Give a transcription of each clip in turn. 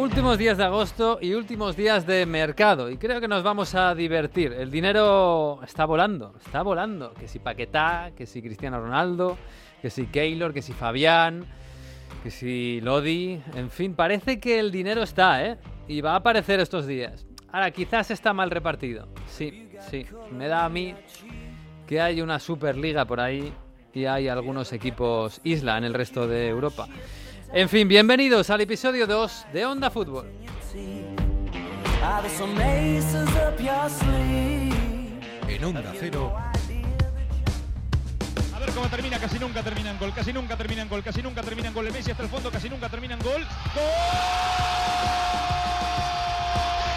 Últimos días de agosto y últimos días de mercado. Y creo que nos vamos a divertir. El dinero está volando, está volando. Que si Paquetá, que si Cristiano Ronaldo, que si Keylor, que si Fabián, que si Lodi. En fin, parece que el dinero está, ¿eh? Y va a aparecer estos días. Ahora, quizás está mal repartido. Sí, sí. Me da a mí que hay una Superliga por ahí y hay algunos equipos isla en el resto de Europa. En fin, bienvenidos al episodio 2 de Onda Fútbol. En Onda Cero. A ver cómo termina, casi nunca terminan gol, casi nunca terminan gol, casi nunca terminan gol. Messi hasta el fondo, casi nunca terminan gol. ¡Gol!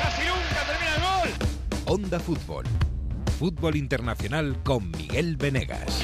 ¡Casi nunca termina el gol! Onda Fútbol. Fútbol internacional con Miguel Venegas.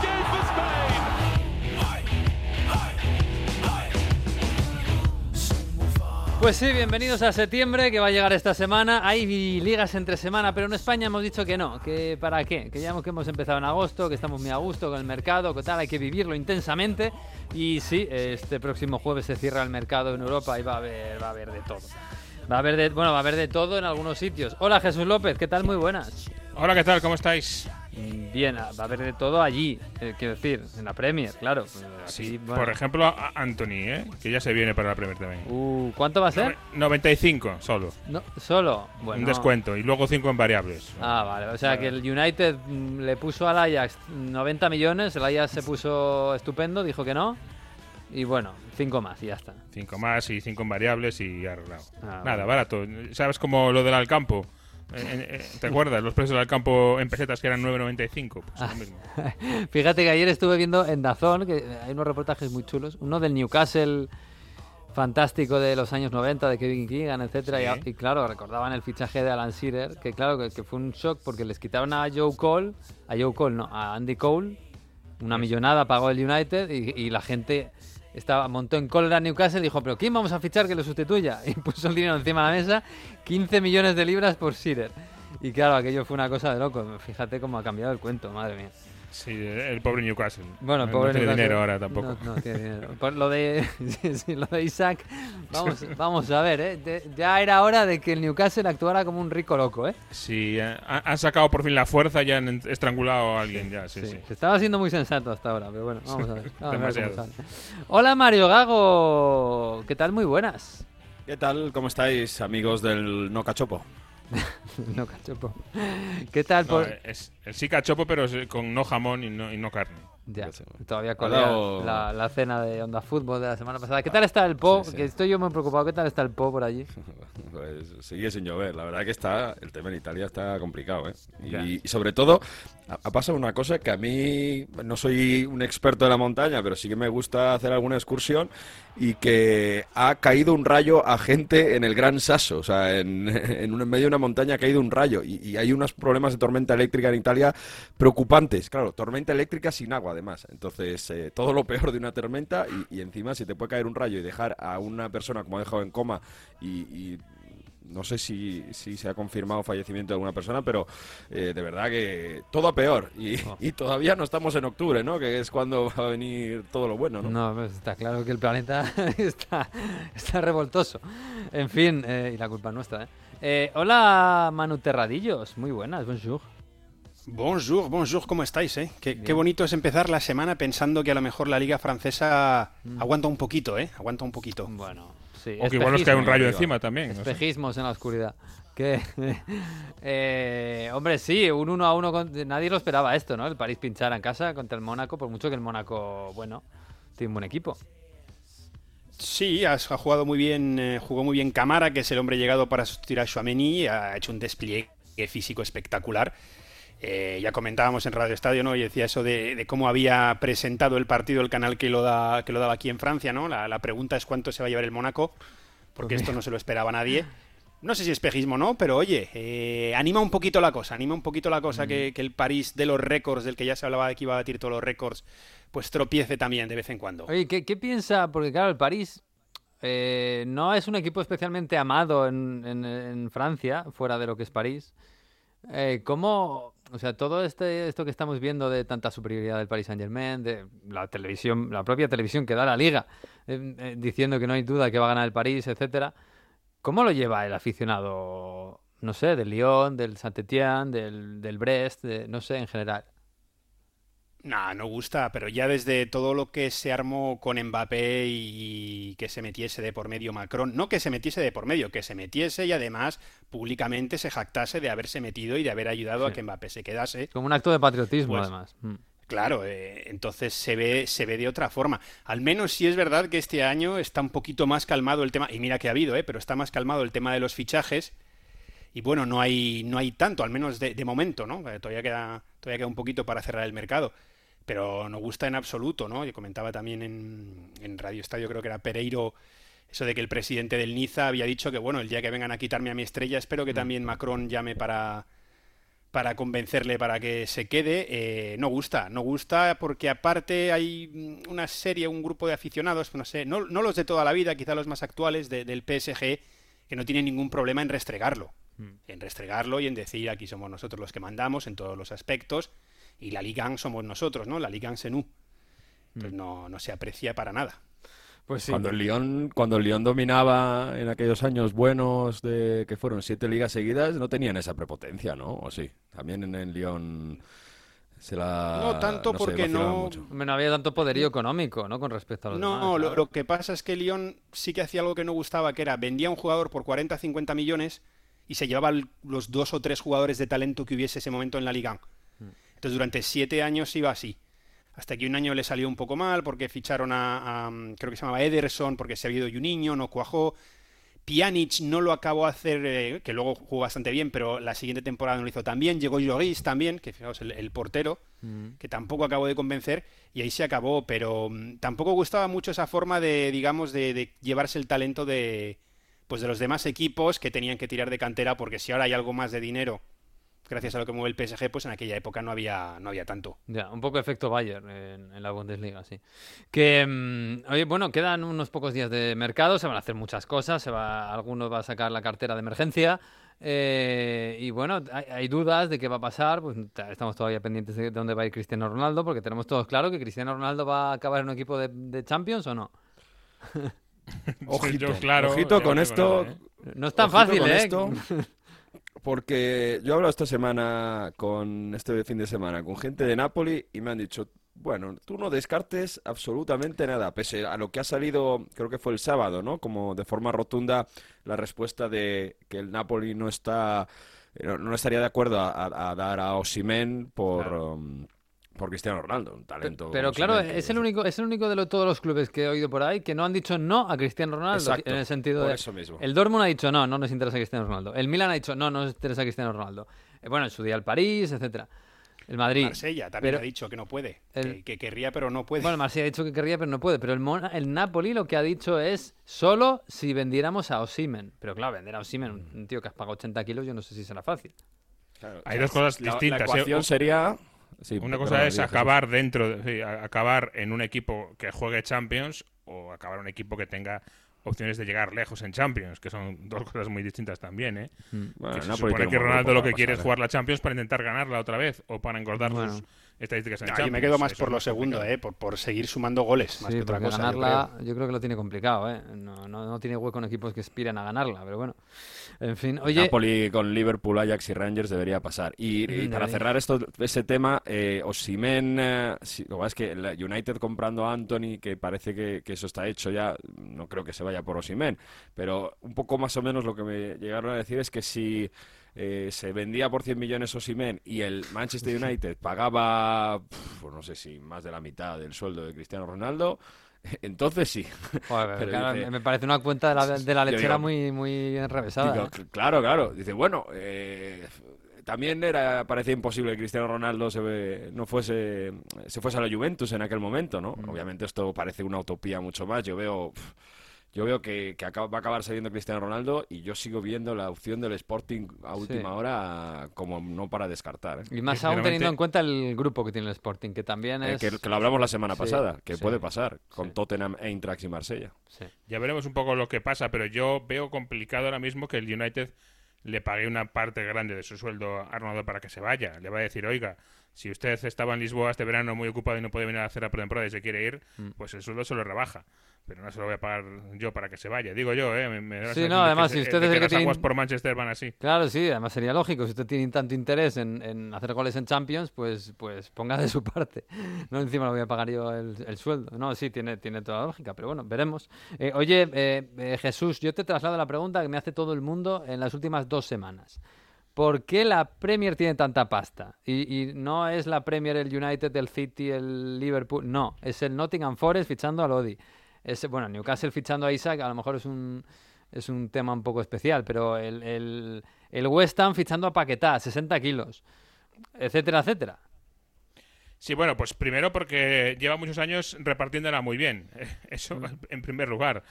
Pues sí, bienvenidos a septiembre, que va a llegar esta semana. Hay ligas entre semana, pero en España hemos dicho que no, que para qué, que ya hemos, empezado en agosto, que estamos muy a gusto con el mercado, que tal, hay que vivirlo intensamente. Y sí, este próximo jueves se cierra el mercado en Europa y va a haber, va a haber de todo. Va a haber de, bueno, va a haber de todo en algunos sitios. Hola Jesús López, ¿qué tal? Muy buenas. Hola, ¿qué tal? ¿Cómo estáis? Bien, va a haber de todo allí, eh, quiero decir, en la Premier, claro. Aquí, bueno. Por ejemplo, a Anthony, ¿eh? que ya se viene para la Premier también. Uh, ¿Cuánto va a ser? 95 solo. No, solo. Bueno. Un descuento. Y luego 5 en variables. Ah, vale. O sea que el United mm, le puso al Ajax 90 millones, el Ajax se puso estupendo, dijo que no. Y bueno, 5 más y ya está. 5 más y 5 en variables y arreglado. Ah, Nada, barato. ¿Sabes como lo del Alcampo? Eh, ¿Te acuerdas? Los precios del Alcampo en pesetas que eran 9.95. Pues lo mismo. Fíjate que ayer estuve viendo en Dazón, que hay unos reportajes muy chulos, uno del Newcastle fantástico de los años 90, de Kevin Keegan, etcétera Sí. y, y claro, recordaban el fichaje de Alan Shearer, que claro, que, que fue un shock porque les quitaron a Joe Cole, a Joe Cole, no, a Andy Cole, una millonada pagó el United y, y la gente estaba montó en cólera Newcastle y dijo, pero ¿quién vamos a fichar que lo sustituya? Y puso el dinero encima de la mesa, 15 millones de libras por Shearer. Y claro, aquello fue una cosa de loco. Fíjate cómo ha cambiado el cuento, madre mía. Sí, el pobre Newcastle. Bueno, no, pobre no tiene Newcastle. dinero ahora tampoco. No, no tiene dinero. Por lo de, sí, sí, lo de Isaac, vamos, vamos a ver, ¿eh? De- ya era hora de que el Newcastle actuara como un rico loco, ¿eh? Sí, eh, han sacado por fin la fuerza, ya han estrangulado a alguien ya, sí, sí. Se estaba siendo muy sensato hasta ahora, pero bueno, vamos a ver. vamos a ver. Hola Mario Gago, ¿qué tal? Muy buenas. ¿Qué tal? ¿Cómo estáis, amigos del No Cachopo? no, cachopo. ¿Qué tal? No, por- es el sí cachopo, pero es con no jamón y no, y no carne. Ya, todavía dado- la, la cena de Onda Fútbol de la semana pasada. ¿Qué tal está el Po? Sí, sí. Que estoy yo muy preocupado. ¿Qué tal está el Po por allí? Pues sigue sin llover. La verdad que está el tema en Italia está complicado, ¿eh? Y, y sobre todo ha, pasado una cosa que a mí no soy un experto de la montaña, pero sí que me gusta hacer alguna excursión y que ha caído un rayo a gente en el Gran Sasso, o sea, en, en, un- en medio de una montaña ha caído un rayo y, y hay unos problemas de tormenta eléctrica en Italia preocupantes. Claro, tormenta eléctrica sin agua además. Entonces, eh, todo lo peor de una tormenta y, y encima si te puede caer un rayo y dejar a una persona como ha dejado en coma y, y no sé si, si se ha confirmado fallecimiento de alguna persona, pero eh, de verdad que todo a peor. Y, y todavía no estamos en octubre, ¿no? Que es cuando va a venir todo lo bueno, ¿no? No, pues está claro que el planeta está, está revoltoso. En fin, eh, y la culpa es nuestra, ¿eh? Eh, Hola, Manu Terradillos. Muy buenas, bonjour. Bonjour, bonjour, ¿cómo estáis? Eh? Qué, qué bonito es empezar la semana pensando que a lo mejor la liga francesa Mm. aguanta un poquito, ¿eh? Aguanta un poquito. Bueno, sí. O que igual nos cae un rayo encima también. no sé. Espejismos en la oscuridad. Que, eh, hombre, sí, un 1 a 1. Con, nadie lo esperaba esto, ¿no? El París pinchara en casa contra el Mónaco, por mucho que el Mónaco, bueno, tiene un buen equipo. Sí, ha jugado muy bien, eh, jugó muy bien Camara, que es el hombre llegado para sustituir a Chouameni, ha hecho un despliegue físico espectacular. Eh, ya comentábamos en Radio Estadio, ¿no? Y decía eso de, de cómo había presentado el partido el canal que lo, da, que lo daba aquí en Francia, ¿no? La, la pregunta es cuánto se va a llevar el Mónaco, porque esto no se lo esperaba nadie. No sé si espejismo o no, pero oye, eh, anima un poquito la cosa, anima un poquito la cosa que, que el París de los récords, del que ya se hablaba de que iba a batir todos los récords, pues tropiece también de vez en cuando. Oye, ¿qué, qué piensa? Porque claro, el París eh, no es un equipo especialmente amado en, en- en Francia, fuera de lo que es París. Eh, ¿Cómo, o sea, todo este, esto que estamos viendo de tanta superioridad del Paris Saint-Germain, de la televisión, la propia televisión que da la liga, eh, eh, diciendo que no hay duda que va a ganar el París, etcétera, ¿cómo lo lleva el aficionado, no sé, del Lyon, del Saint-Étienne, del, del Brest, de- no sé, en general? Nah, no gusta, pero ya desde todo lo que se armó con Mbappé y que se metiese de por medio Macron, no que se metiese de por medio, que se metiese y además públicamente se jactase de haberse metido y de haber ayudado a que Mbappé se quedase. Como un acto de patriotismo, Pues, además. Mm. Claro, eh, entonces se ve, se ve de otra forma. Al menos sí es verdad que este año está un poquito más calmado el tema, y mira que ha habido, eh, pero está más calmado el tema de los fichajes. Y bueno, no hay, no hay tanto, al menos de, de momento, ¿no? Eh, Todavía queda, todavía queda un poquito para cerrar el mercado. Pero no gusta en absoluto, ¿no? Yo comentaba también en, en Radio Estadio, creo que era Pereiro, eso de que el presidente del Niza había dicho que, bueno, el día que vengan a quitarme a mi estrella, espero que también Macron llame para, para convencerle para que se quede. Eh, no gusta, no gusta porque aparte hay mm, una serie, un grupo de aficionados, no sé, no, no los de toda la vida, quizá los más actuales de- del PSG, que no tienen ningún problema en restregarlo. En restregarlo y en decir aquí somos nosotros los que mandamos en todos los aspectos y la Liga somos nosotros, ¿no? La Liga Senú. Pues no, no se aprecia para nada. Pues sí. Cuando el Lyon, cuando el Lyon dominaba en aquellos años buenos de que fueron siete ligas seguidas, no tenían esa prepotencia, ¿no? O sí. También en el Lyon se la No tanto sé, porque no- no había tanto poderío económico, ¿no? Con respecto a los No, demás. lo, claro. lo que pasa es que Lyon sí que hacía algo que no gustaba, que era vendía a un jugador por 40 50 millones y se llevaba el- los dos o tres jugadores de talento que hubiese ese momento en la Liga. Entonces durante siete años iba así. Hasta que un año le salió un poco mal porque ficharon a, a, mm, creo que se llamaba Ederson porque se había ido Juninho, no cuajó. Pjanic no lo acabó de hacer, eh, que luego jugó bastante bien, pero la siguiente temporada no lo hizo tan bien. Llegó Lloris también, que fijaos, el, el portero, que tampoco acabó de convencer, y ahí se acabó. Pero mm, tampoco gustaba mucho esa forma de, digamos, de, de llevarse el talento de, pues de los demás equipos que tenían que tirar de cantera, porque si ahora hay algo más de dinero, gracias a lo que mueve el PSG, pues en aquella época no había, no había tanto. Ya, un poco efecto Bayern en, en la Bundesliga, sí. Que, mm, oye, bueno, quedan unos pocos días de mercado, se van a hacer muchas cosas, se va, alguno va a sacar la cartera de emergencia, eh, y bueno, hay, hay dudas de qué va a pasar, pues ta- estamos todavía pendientes de dónde va a ir Cristiano Ronaldo, porque tenemos todos claro que Cristiano Ronaldo va a acabar en un equipo de, de Champions o no. Ojito, Yo, claro, ojito con esto. ¿eh? No es tan Ojito fácil, con ¿eh? esto, porque yo he hablado esta semana con este fin de semana con gente de Napoli y me han dicho, bueno, tú no descartes absolutamente nada, pese a lo que ha salido, creo que fue el sábado, ¿no? Como de forma rotunda la respuesta de que el Napoli no está, eh, no, no estaría de acuerdo a, a- a dar a Osimhen por, um, por Cristiano Ronaldo, un talento. Pero claro, es el único, es el único de lo- todos los clubes que he oído por ahí que no han dicho no a Cristiano Ronaldo, Exacto, en el sentido por de... eso mismo. El Dortmund ha dicho no, no nos interesa Cristiano Ronaldo. El Milan ha dicho no, no nos interesa Cristiano Ronaldo. Eh, bueno, en su día el París, etcétera. El Madrid. Marsella también Pero- ha dicho que no puede, el- que, que querría pero no puede. Bueno, el Marsella ha dicho que querría, pero no puede. Pero el, Mon- el Napoli lo que ha dicho es solo si vendiéramos a Osimen. Pero claro, vender a Osimen, un- tío que has pagado 80 kilos, yo no sé si será fácil. Claro, Hay dos cosas la- distintas, La ¿eh? ecuación sería... sí, Una cosa es Jesús. acabar dentro, de- sí, acabar en un equipo que juegue Champions o acabar en un equipo que tenga opciones de llegar lejos en Champions, que son dos cosas muy distintas también, ¿eh? Bueno, que se supone que Ronaldo lo que quiere es pasar, jugar la Champions para intentar ganarla otra vez o para engordar Bueno. sus estadísticas en No, Champions. yo me quedo más Eso por lo segundo, eh, por, por seguir sumando goles, más sí, que otra cosa. yo ganarla, creo. yo creo. que lo tiene complicado, ¿eh? No, no, no tiene hueco en equipos que aspiran a ganarla, pero bueno. En fin, oye. Napoli con Liverpool, Ajax y Rangers debería pasar. Y, y para cerrar esto, ese tema, eh, Osimhen, eh, lo que pasa es que la United comprando a Anthony, que parece que, que eso está hecho ya, no creo que se vaya por Osimhen, pero un poco más o menos lo que me llegaron a decir es que si eh, se vendía por 100 millones Osimhen y el Manchester United pagaba, pues no sé si más de la mitad del sueldo de Cristiano Ronaldo, entonces sí. Joder, Pero claro, dice- me parece una cuenta de la, de la lechera digo- muy, muy enrevesada. Digo, ¿eh? cl- claro, claro. Dice, bueno, eh, también era parecía imposible que Cristiano Ronaldo se, ve- no fuese se fuese a la Juventus en aquel momento, ¿no? Mm. Obviamente esto parece una utopía mucho más. Yo veo Yo veo que, que acaba- va a acabar saliendo Cristiano Ronaldo y yo sigo viendo la opción del Sporting a última hora como no para descartar. ¿eh? Y más Sí, aún teniendo en cuenta el grupo que tiene el Sporting, que también Eh, es... que, que lo hablamos la semana Sí, pasada, que sí, puede pasar con sí. Tottenham, Eintracht y Marsella. Sí. Ya veremos un poco lo que pasa, pero yo veo complicado ahora mismo que el United le pague una parte grande de su sueldo a Ronaldo para que se vaya. Le va a decir, oiga, si usted estaba en Lisboa este verano muy ocupado y no puede venir a hacer la pretemporada y se quiere ir, Mm. pues el sueldo se lo rebaja. Pero no se lo voy a pagar yo para que se vaya. Digo yo, ¿eh? Me, me Sí, no, de que además, se- si usted de es el que las tiene- aguas por Manchester van así. Claro, sí, además sería lógico. Si usted tiene tanto interés en, en hacer goles en Champions, pues, pues ponga de su parte. No encima lo voy a pagar yo el, el sueldo. No, sí, tiene, tiene toda la lógica, pero bueno, veremos. Eh, oye, eh, eh, Jesús, yo te traslado la pregunta que me hace todo el mundo en las últimas dos semanas. ¿Por qué la Premier tiene tanta pasta? Y, y no es la Premier, el United, el City, el Liverpool. No, es el Nottingham Forest fichando a Lodi. Es, bueno, Newcastle fichando a Isaac, a lo mejor es un, es un tema un poco especial, pero el, el, el West Ham fichando a Paquetá, 60 kilos, etcétera, etcétera. Sí, bueno, pues primero porque lleva muchos años repartiéndola muy bien. Eso en primer lugar.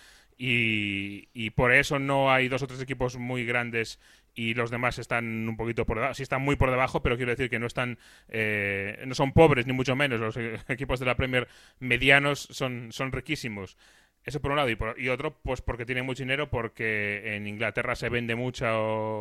Y, por eso no hay dos o tres equipos muy grandes y los demás están un poquito por debajo. Sí están muy por debajo, pero quiero decir que no están, eh, no son pobres ni mucho menos. Los equipos de la Premier medianos son, son riquísimos. Eso por un lado y, por, y otro, pues porque tienen mucho dinero, porque en Inglaterra se vende mucha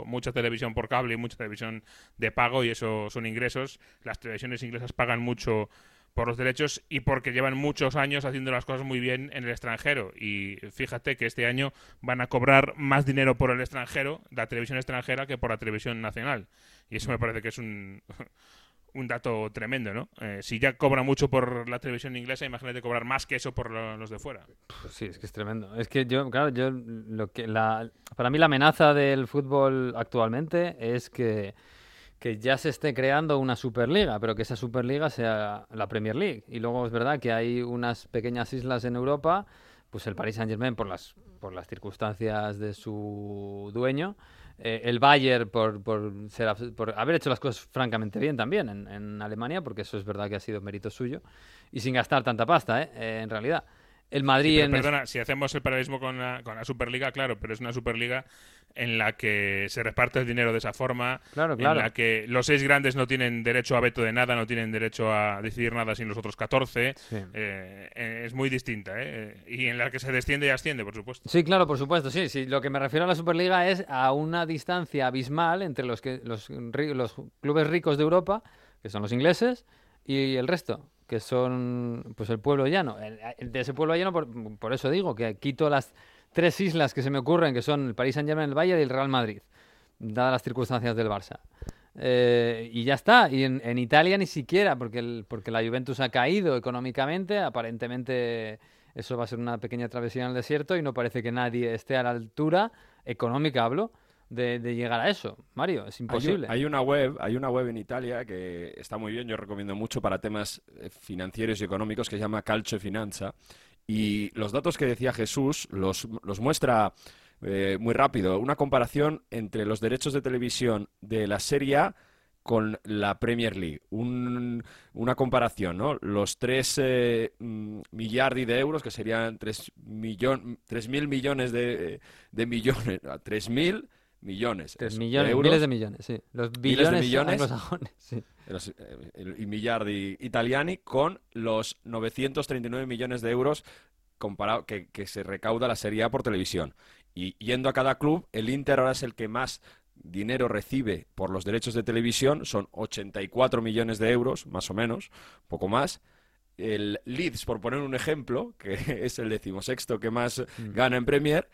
mucha televisión por cable y mucha televisión de pago y eso son ingresos. Las televisiones inglesas pagan mucho por los derechos y porque llevan muchos años haciendo las cosas muy bien en el extranjero. Y fíjate que este año van a cobrar más dinero por el extranjero, la televisión extranjera, que por la televisión nacional. Y eso me parece que es un, un dato tremendo, ¿no? Eh, si ya cobra mucho por la televisión inglesa, imagínate cobrar más que eso por lo- los de fuera. Pues sí, es que es tremendo. Es que yo, claro, yo lo que la, para mí la amenaza del fútbol actualmente es que, que ya se esté creando una Superliga, pero que esa Superliga sea la Premier League. Y luego es verdad que hay unas pequeñas islas en Europa, pues el Paris Saint-Germain por las por las circunstancias de su dueño, eh, el Bayern por, por, ser por haber hecho las cosas francamente bien también en, en Alemania, porque eso es verdad que ha sido mérito suyo, y sin gastar tanta pasta, ¿eh? Eh, en realidad. El Madrid Pero en perdona, si hacemos el paralelismo con la, con la Superliga, claro, pero es una Superliga en la que se reparte el dinero de esa forma, Claro, claro. en la que los seis grandes no tienen derecho a veto de nada, no tienen derecho a decidir nada sin los otros 14. Sí. Eh, eh, es muy distinta, ¿eh? Y en la que se desciende y asciende, por supuesto. Sí, claro, por supuesto, sí, sí. Lo que me refiero a la Superliga es a una distancia abismal entre los que los, los clubes ricos de Europa, que son los ingleses, y el resto, que son pues el pueblo llano. De ese pueblo llano, por, por eso digo que quito las tres islas que se me ocurren, que son el Paris Saint-Germain, el Bayern y el Real Madrid, dadas las circunstancias del Barça. Eh, y ya está. Y en, en Italia ni siquiera, porque, el- porque la Juventus ha caído económicamente. Aparentemente eso va a ser una pequeña travesía en el desierto y no parece que nadie esté a la altura, económica hablo, de, de llegar a eso. Mario, es imposible. Hay, una web, hay una web en Italia que está muy bien, yo recomiendo mucho para temas eh, financieros y económicos que se llama Calcio Finanza. Y los datos que decía Jesús los, los muestra eh, muy rápido. Una comparación entre los derechos de televisión de la Serie A con la Premier League. Un- una comparación, ¿no? Los 3 eh, mm, millardi de euros, que serían 3 millon, mil millones de, de millones, 3 mil millones. Millones, euros. miles de millones, sí. Los de billones millones. anglosajones, sí. los, eh, el- i miliardi italiani con los 939 millones de euros comparado que, que se recauda la Serie A por televisión. Y yendo a cada club, el Inter ahora es el que más dinero recibe por los derechos de televisión, son 84 millones de euros, más o menos, poco más. El Leeds, por poner un ejemplo, que es el decimosexto que más gana en Premier,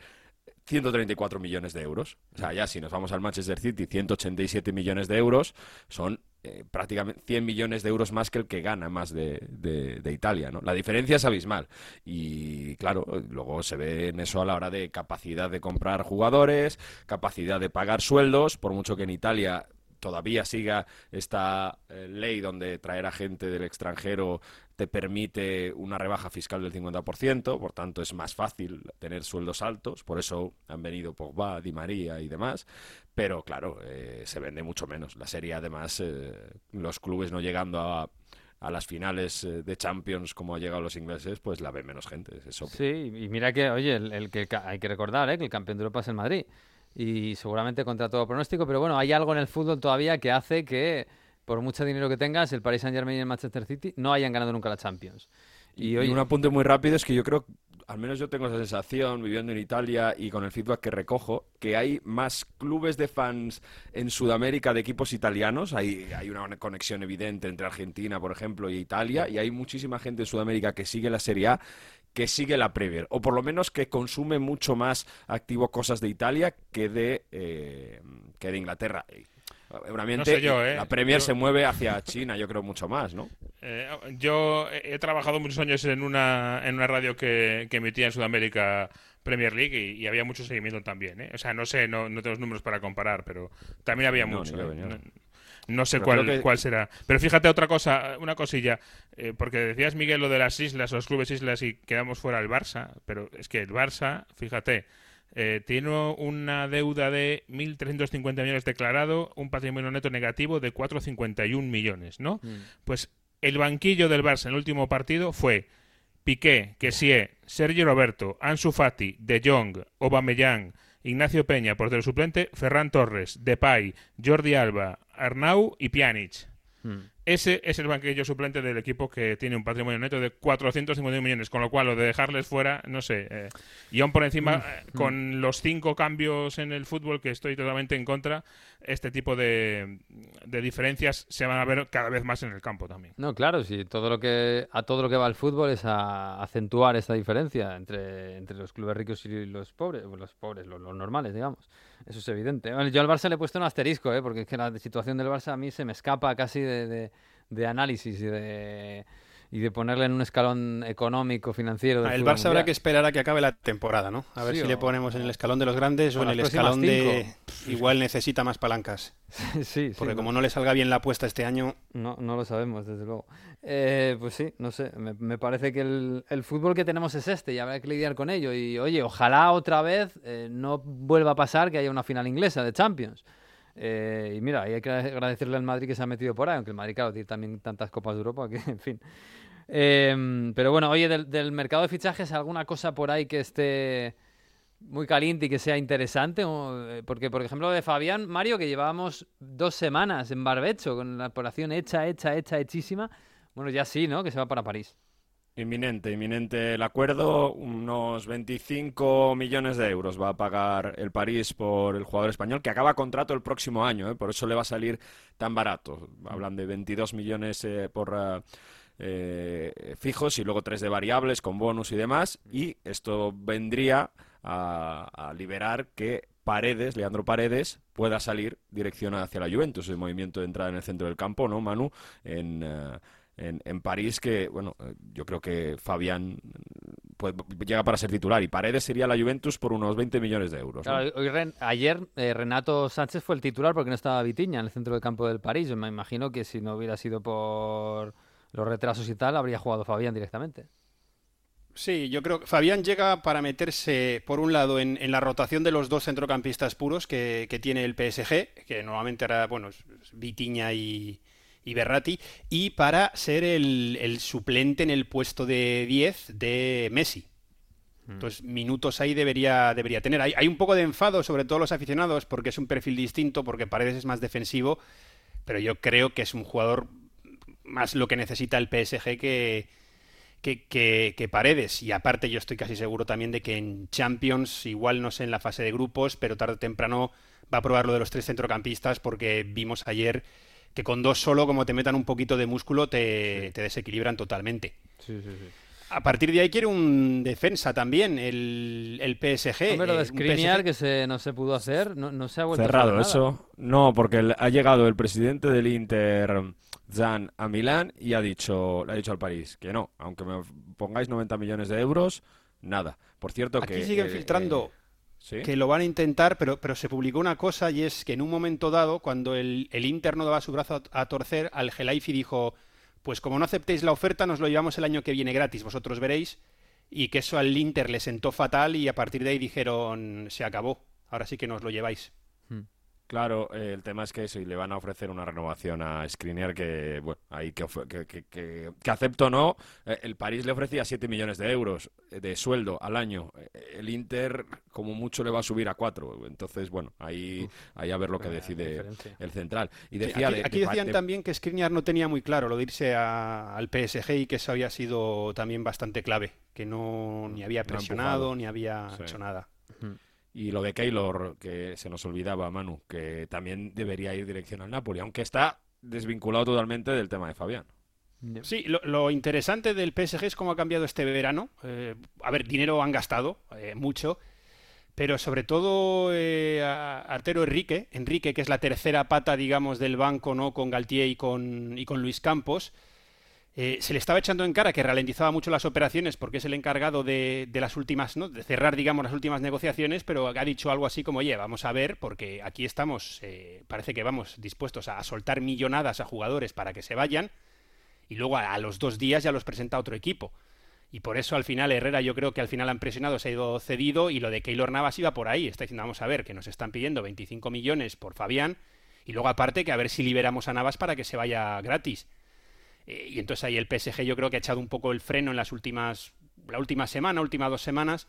134 millones de euros. O sea, ya si nos vamos al Manchester City, 187 millones de euros, son eh, prácticamente 100 millones de euros más que el que gana más de, de- de Italia, ¿no? La diferencia es abismal. Y claro, luego se ve en eso a la hora de capacidad de comprar jugadores, capacidad de pagar sueldos, por mucho que en Italia todavía siga esta eh, ley donde traer a gente del extranjero te permite una rebaja fiscal del 50%, por tanto es más fácil tener sueldos altos, por eso han venido Pogba, Di María y demás, pero claro, eh, se vende mucho menos. La serie además, eh, los clubes no llegando a, las finales eh, de Champions como ha llegado los ingleses, pues la ve menos gente. Sí, y mira que, oye, hay que recordar que el campeón de Europa es el Madrid. Y seguramente contra todo pronóstico, pero bueno, hay algo en el fútbol todavía que hace que, por mucho dinero que tengas, el Paris Saint Germain y el Manchester City no hayan ganado nunca la Champions. Y, Y oye, un apunte muy rápido es que yo creo, al menos yo tengo esa sensación viviendo en Italia y con el feedback que recojo, que hay más clubes de fans en Sudamérica de equipos italianos. Hay, hay una conexión evidente entre Argentina, por ejemplo, y Italia. Y hay muchísima gente en Sudamérica que sigue la Serie A que sigue la Premier, o por lo menos que consume mucho más activo cosas de Italia que de, eh, que de Inglaterra. Obviamente, No sé yo, ¿eh? la Premier Yo- se mueve hacia China, yo creo, mucho más, ¿no? Eh, yo he trabajado muchos años en una, en una radio que, que emitía en Sudamérica Premier League y, y había mucho seguimiento también. ¿eh? O sea, no sé, no, no tengo los números para comparar, pero también había No, mucho. No, sé cuál, que- cuál será. Pero fíjate otra cosa, una cosilla, eh, porque decías, Miguel, lo de las islas, los clubes islas y quedamos fuera el Barça, pero es que el Barça, fíjate, eh, tiene una deuda de 1.350 millones declarado, un patrimonio neto negativo de 451 millones, ¿no? Mm. Pues el banquillo del Barça en el último partido fue Piqué, Kessie, Sergio Roberto, Ansu Fati, De Jong, Aubameyang, Ignacio Peña, portero suplente, Ferran Torres, Depay, Jordi Alba, Arnau y Pjanic. mm. Ese es el banquillo suplente del equipo que tiene un patrimonio neto de 451 millones, con lo cual lo de dejarles fuera, no sé. eh, y aún por encima, eh, con los cinco cambios en el fútbol, que estoy totalmente en contra, este tipo de, de diferencias se van a ver cada vez más en el campo también. No, claro, sí, todo lo que, a todo lo que va el fútbol es a acentuar esta diferencia entre, entre los clubes ricos y los pobres, los pobres, los, los normales, digamos. Eso es evidente. Yo al Barça le he puesto un asterisco, ¿eh? porque es que la situación del Barça a mí se me escapa casi de, de- de análisis y de, y de ponerle en un escalón económico, financiero. Ah, El Barça habrá que esperar a que acabe la temporada, ¿no? A ver si o- le ponemos en el escalón de los grandes o o en el escalón de... Igual necesita más palancas. sí, sí, Porque como no le salga bien la apuesta este año, No, no lo sabemos, desde luego. Eh, pues sí, no sé, me, me parece que el, el fútbol que tenemos es este y habrá que lidiar con ello. Y oye, ojalá otra vez eh, no vuelva a pasar que haya una final inglesa de Champions. Eh, y mira, ahí hay que agradecerle al Madrid que se ha metido por ahí, aunque el Madrid, claro, tiene también tantas copas de Europa que, en fin. Eh, pero bueno, oye, del, mercado de fichajes, ¿alguna cosa por ahí que esté muy caliente y que sea interesante? Eh, porque, por ejemplo, de Fabián, Mario, que llevábamos dos semanas en barbecho con la operación hecha, hecha, hecha, hechísima. Bueno, ya sí, ¿no? Que se va para París. Inminente, inminente el acuerdo. Unos 25 millones de euros va a pagar el París por el jugador español, que acaba contrato el próximo año, ¿eh? por eso le va a salir tan barato. Hablan de 22 millones eh, por eh, fijos y luego 3 de variables con bonus y demás. Y esto vendría a, liberar que Paredes, Leandro Paredes, pueda salir dirección hacia la Juventus, el movimiento de entrada en el centro del campo, ¿no, Manu? En. eh, en, en París que, bueno, eh, yo creo que Fabián pues, llega para ser titular y Paredes sería la Juventus por unos 20 millones de euros. Claro, ayer eh, Renato Sánchez fue el titular porque no estaba Vitiña en el centro del campo del París. Yo me imagino que si no hubiera sido por los retrasos y tal, habría jugado Fabián directamente. Sí, yo creo que Fabián llega para meterse, por un lado, en, en la rotación de los dos centrocampistas puros que, que tiene el PSG, que normalmente era, bueno, Vitinha y, y Berratti, y para ser el, el suplente en el puesto de 10 de Messi. Entonces, minutos ahí debería, debería tener. Hay, hay un poco de enfado, sobre todo los aficionados, porque es un perfil distinto, porque Paredes es más defensivo, pero yo creo que es un jugador más lo que necesita el PSG que, que, que- que Paredes. Y aparte yo estoy casi seguro también de que en Champions, igual no sé en la fase de grupos, pero tarde o temprano va a probar lo de los tres centrocampistas porque vimos ayer que con dos solo, como te metan un poquito de músculo, te, te desequilibran totalmente. Sí, sí, sí. A partir de ahí quiere un defensa también, el, el PSG. Hombre, lo eh, de Skriniar PSG que se, no se pudo hacer, no, no se ha vuelto a Cerrado saber nada. eso. No, porque el- ha llegado el presidente del Inter, Zan, a Milán y ha dicho, le ha dicho al París que no, aunque me pongáis 90 millones de euros, nada. Por cierto Aquí que... siguen eh, filtrando eh, ¿sí? que lo van a intentar, pero, pero se publicó una cosa y es que en un momento dado, cuando el, el Inter no daba su brazo a, a torcer, al Gelaifi dijo, pues como no aceptéis la oferta, nos lo llevamos el año que viene gratis, vosotros veréis, y que eso al Inter le sentó fatal y a partir de ahí dijeron, se acabó, ahora sí que nos lo lleváis. Claro, eh, el tema es que si le van a ofrecer una renovación a Skriniar que, bueno, ahí que, que, que, que, acepto o no, eh, el París le ofrecía 7 millones de euros eh, de sueldo al año. El Inter, como mucho, le va a subir a 4. Entonces, bueno, ahí, ahí a ver lo que decide diferencia. el central. Y Sí, decía aquí, de- aquí de- decían de- también que Skriniar no tenía muy claro lo de irse a- al PSG y que eso había sido también bastante clave, que no ni había presionado ni había Sí. hecho nada. Y lo de Keylor, que se nos olvidaba, Manu, que también debería ir dirección al Napoli, aunque está desvinculado totalmente del tema de Fabián. Sí, lo, lo interesante del PSG es cómo ha cambiado este verano. Eh, a ver, dinero han gastado, eh, mucho, pero sobre todo eh, a- Artero Enrique, Enrique, que es la tercera pata, digamos, del banco, ¿no? Con Galtier y con, y con Luis Campos. Eh, se le estaba echando en cara que ralentizaba mucho las operaciones porque es el encargado de, las últimas, ¿no? De cerrar, digamos, las últimas negociaciones, pero ha dicho algo así como, oye, vamos a ver, porque aquí estamos, eh, parece que vamos dispuestos a soltar millonadas a jugadores para que se vayan y luego a, a los dos días ya los presenta otro equipo. Y por eso al final Herrera yo creo que al final han presionado, se ha ido cedido y lo de Keylor Navas iba por ahí. Está diciendo, vamos a ver, que nos están pidiendo 25 millones por Fabián y luego aparte que a ver si liberamos a Navas para que se vaya gratis. Eh, y entonces ahí el PSG yo creo que ha echado un poco el freno en las últimas, la última semana, últimas dos semanas.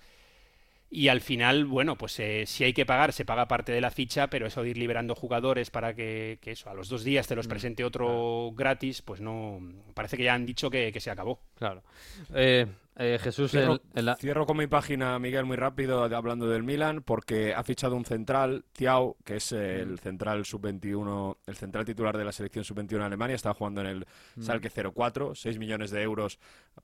Y al final, bueno, pues eh, si hay que pagar, se paga parte de la ficha, pero eso de ir liberando jugadores para que, que eso, a los dos días te los presente otro gratis, pues no. Parece que ya han dicho que, que se acabó. Claro. Eh, eh, Jesús, Cierro, el- el- cierro con mi página, Miguel, muy rápido, hablando del Milan, porque ha fichado un central, Thiau, que es el central sub-21, el central titular de la selección sub-21 de Alemania, está jugando en el Salque 04, 6 millones de euros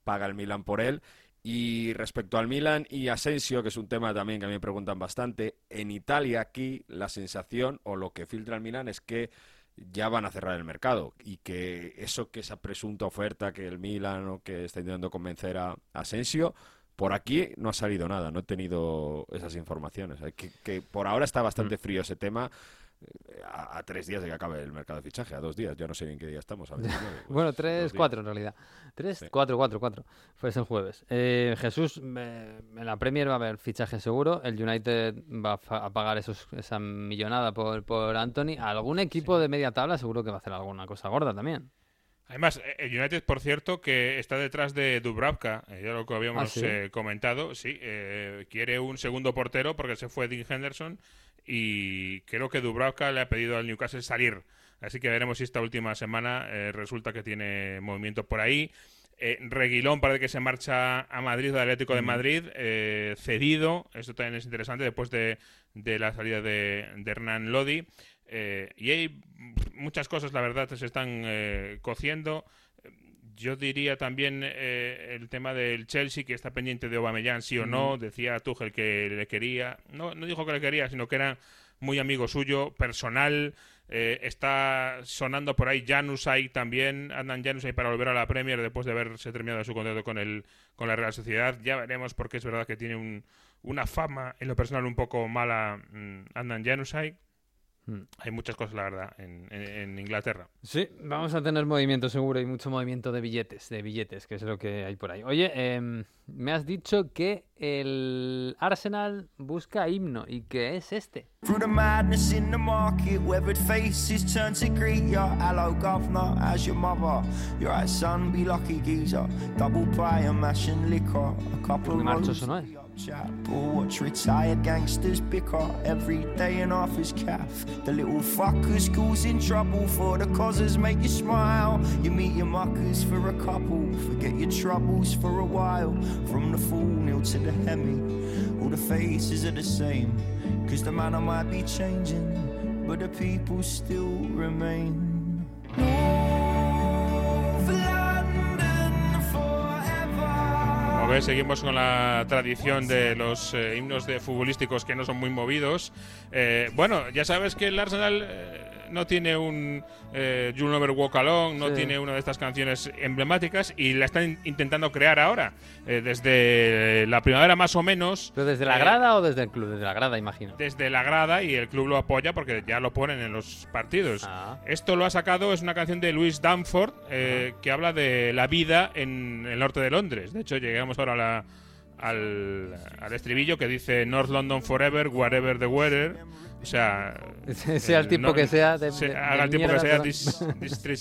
paga el Milan por él. Y respecto al Milan y Asensio, que es un tema también que a mí me preguntan bastante, en Italia aquí la sensación o lo que filtra el Milan es que ya van a cerrar el mercado y que eso que esa presunta oferta que el Milan o que está intentando convencer a Asensio, por aquí no ha salido nada, no he tenido esas informaciones. Que, que por ahora está bastante frío ese tema. A, a tres días de que acabe el mercado de fichaje, a dos días, ya no sé en qué día estamos. a 29, pues, Bueno, tres, cuatro en realidad. Tres, Sí. cuatro, cuatro, cuatro. Fue ese el jueves. Eh, Jesús, en la Premier va a haber fichaje seguro. El United va a, pagar esos, esa millonada por, por Anthony. Algún equipo de media tabla seguro que va a hacer alguna cosa gorda también. Además, eh, el United, por cierto, que está detrás de Dubravka, eh, ya lo que habíamos Ah, ¿sí? eh, comentado, sí, eh, quiere un segundo portero porque se fue Dean Henderson y creo que Dubravka le ha pedido al Newcastle salir. Así que veremos si esta última semana eh, resulta que tiene movimiento por ahí. Eh, Reguilón parece que se marcha a Madrid, al Atlético de Madrid, eh, cedido. Esto también es interesante después de, de la salida de, de Hernán Lodi. Eh, y hay muchas cosas, la verdad, se están cociendo. Yo diría también eh, el tema del Chelsea, que está pendiente de Aubameyang, sí o no. Decía Tuchel que le quería. No, no dijo que le quería, sino que era muy amigo suyo, personal. Eh, está sonando por ahí Janusay también. Andan Janusay para volver a la Premier después de haberse terminado su contrato con, el, con la Real Sociedad. Ya veremos porque es verdad que tiene un, una fama en lo personal un poco mala. mm, Andan Janusay. Hmm. Hay muchas cosas, la verdad, en, en- en Inglaterra. Sí, vamos a tener movimiento seguro y mucho movimiento de billetes, de billetes, que es lo que hay por ahí. Oye, em, me has dicho que el Arsenal busca himno y que es este. Through the madness in the market, weathered faces turn to greet ya. Hello, governor, how's your mother? You're right, son, be lucky, geezer. Double pie and mash and liquor. A couple Muy of marchoso, ¿no es? Chapel, watch retired gangsters bicker every day in office calf. The little fuckers causing trouble for the causes make you smile. You meet your muckers for a couple, forget your troubles for a while. From the full nil to the hemi, all the faces are the same. Cause the manner might be changing, but the people still remain. North Como ves, seguimos con la tradición de los eh, himnos de futbolísticos que no son muy movidos. Eh, bueno, ya sabes que el Arsenal eh, no tiene un eh, You'll Never Walk Alone, no Sí. tiene una de estas canciones emblemáticas y la están in- intentando crear ahora. Eh, desde la primavera más o menos. ¿Pero desde la eh, grada o desde el club? Desde la grada, imagino. desde la grada y el club lo apoya porque ya lo ponen en los partidos. Ah. Esto lo ha sacado, es una canción de Louis Danford eh, que habla de la vida en el norte de Londres. De hecho, llegamos ahora a la, al, al estribillo que dice North London Forever, whatever the weather. O sea, sea el tipo que sea de- se- de- haga el tipo que sea, this,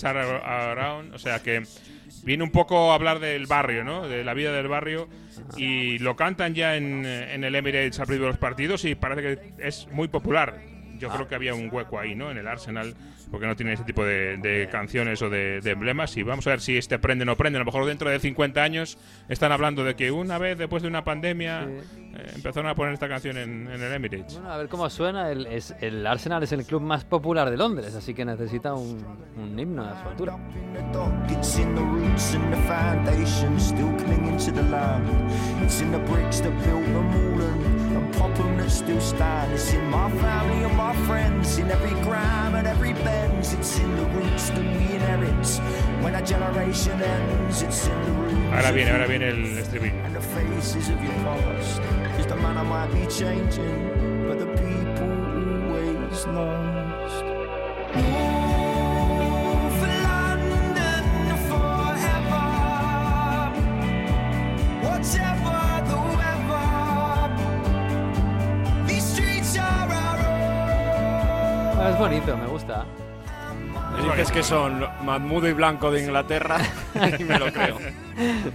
around. O sea que viene un poco a hablar del barrio, ¿no? De la vida del barrio. Y lo cantan ya en, en el Emirates al principio de los partidos y parece que es muy popular. Yo Ah. creo que había un hueco ahí, ¿no? En el Arsenal, porque no tiene ese tipo de, de canciones o de, de emblemas. Y vamos a ver si este prende o no prende. A lo mejor dentro de 50 años están hablando de que una vez después de una pandemia eh, empezaron a poner esta canción en, en el Emirates. Bueno, a ver cómo suena. El, es, el Arsenal es el club más popular de Londres, así que necesita un, un himno a su altura. In the dock. It's in the roots and the foundation, still clinging to the land. It's in the bricks that built the Moorland and Popham that still stand. It's in my family and my friends, in every gram and every bends. It's in the roots that we inherit. When a generation ends, it's in the roots. Ahora viene, ahora viene el estribillo. And the faces of your past. Cause the manner might be changing, but the people always lost. Move for London forever. Whatever es bonito, me gusta. Me dices que son Mahmoud y Blanco de Inglaterra y me lo creo.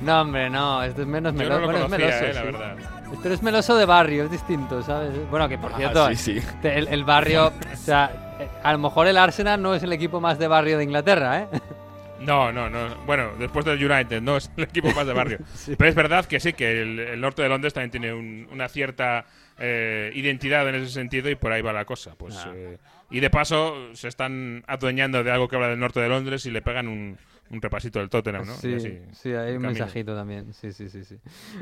No, hombre, no, esto es menos meloso. no bueno, meloso, eh, la sí. verdad. Pero es meloso de barrio, es distinto, ¿sabes? Bueno, que por Ah, cierto, sí, sí. El, el barrio, o sea, eh, a lo mejor el Arsenal no es el equipo más de barrio de Inglaterra, ¿eh? No, no, no. Bueno, después del United, no es el equipo más de barrio. Pero es verdad que sí, que el, el norte de Londres también tiene un- una cierta eh, identidad en ese sentido y por ahí va la cosa. Pues, Ah. eh, y de paso se están adueñando de algo que habla del norte de Londres y le pegan un, un repasito del Tottenham, ¿no? Sí, así, sí, hay un camino. mensajito también. Sí, sí, sí, sí.